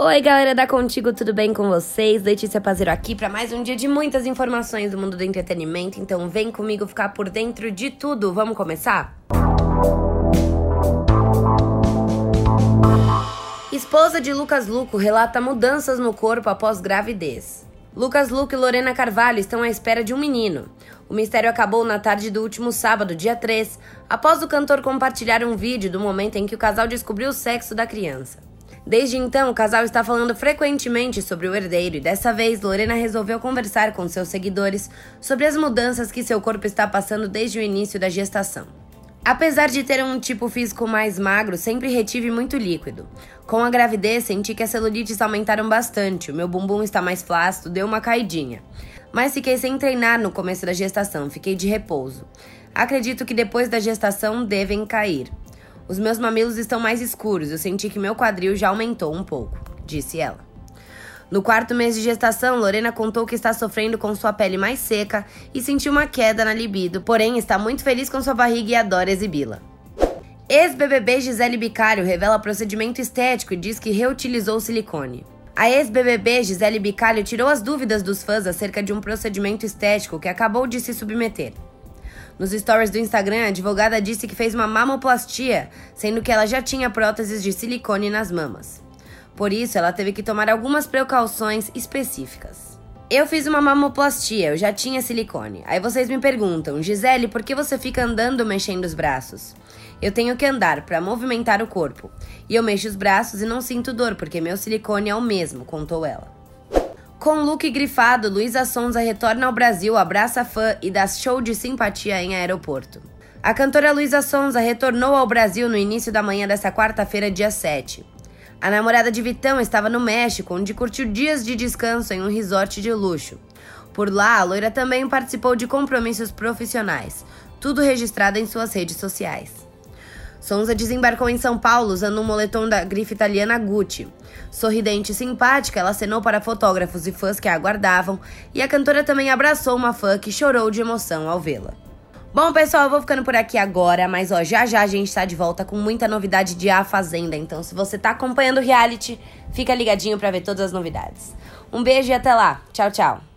Oi, galera da Contigo, tudo bem com vocês? Letícia Pazero aqui para mais um dia de muitas informações do mundo do entretenimento. Então, vem comigo ficar por dentro de tudo. Vamos começar? Esposa de Lucas Luco relata mudanças no corpo após gravidez. Lucas Luco e Lorena Carvalho estão à espera de um menino. O mistério acabou na tarde do último sábado, dia 3, após o cantor compartilhar um vídeo do momento em que o casal descobriu o sexo da criança. Desde então, o casal está falando frequentemente sobre o herdeiro e dessa vez Lorena resolveu conversar com seus seguidores sobre as mudanças que seu corpo está passando desde o início da gestação. Apesar de ter um tipo físico mais magro, sempre retive muito líquido. Com a gravidez, senti que as celulites aumentaram bastante, o meu bumbum está mais flácido, deu uma caidinha. Mas fiquei sem treinar no começo da gestação, fiquei de repouso. Acredito que depois da gestação devem cair. Os meus mamilos estão mais escuros, eu senti que meu quadril já aumentou um pouco, disse ela. No quarto mês de gestação, Lorena contou que está sofrendo com sua pele mais seca e sentiu uma queda na libido, porém está muito feliz com sua barriga e adora exibi-la. Ex-BBB Gisele Bicalho revela procedimento estético e diz que reutilizou silicone. A ex-BBB Gisele Bicalho tirou as dúvidas dos fãs acerca de um procedimento estético que acabou de se submeter. Nos stories do Instagram, a advogada disse que fez uma mamoplastia, sendo que ela já tinha próteses de silicone nas mamas. Por isso, ela teve que tomar algumas precauções específicas. Eu fiz uma mamoplastia, eu já tinha silicone. Aí vocês me perguntam, Gisele, por que você fica andando mexendo os braços? Eu tenho que andar para movimentar o corpo. E eu mexo os braços e não sinto dor, porque meu silicone é o mesmo, contou ela. Com look grifado, Luísa Sonza retorna ao Brasil, abraça fã e dá show de simpatia em aeroporto. A cantora Luísa Sonza retornou ao Brasil no início da manhã desta quarta-feira, dia 7. A namorada de Vitão estava no México, onde curtiu dias de descanso em um resort de luxo. Por lá, a loira também participou de compromissos profissionais, tudo registrado em suas redes sociais. Sonza desembarcou em São Paulo usando um moletom da grife italiana Gucci. Sorridente e simpática, ela acenou para fotógrafos e fãs que a aguardavam, e a cantora também abraçou uma fã que chorou de emoção ao vê-la. Bom, pessoal, eu vou ficando por aqui agora, mas ó, já já a gente tá de volta com muita novidade de A Fazenda. Então, se você tá acompanhando o reality, fica ligadinho para ver todas as novidades. Um beijo e até lá. Tchau, tchau.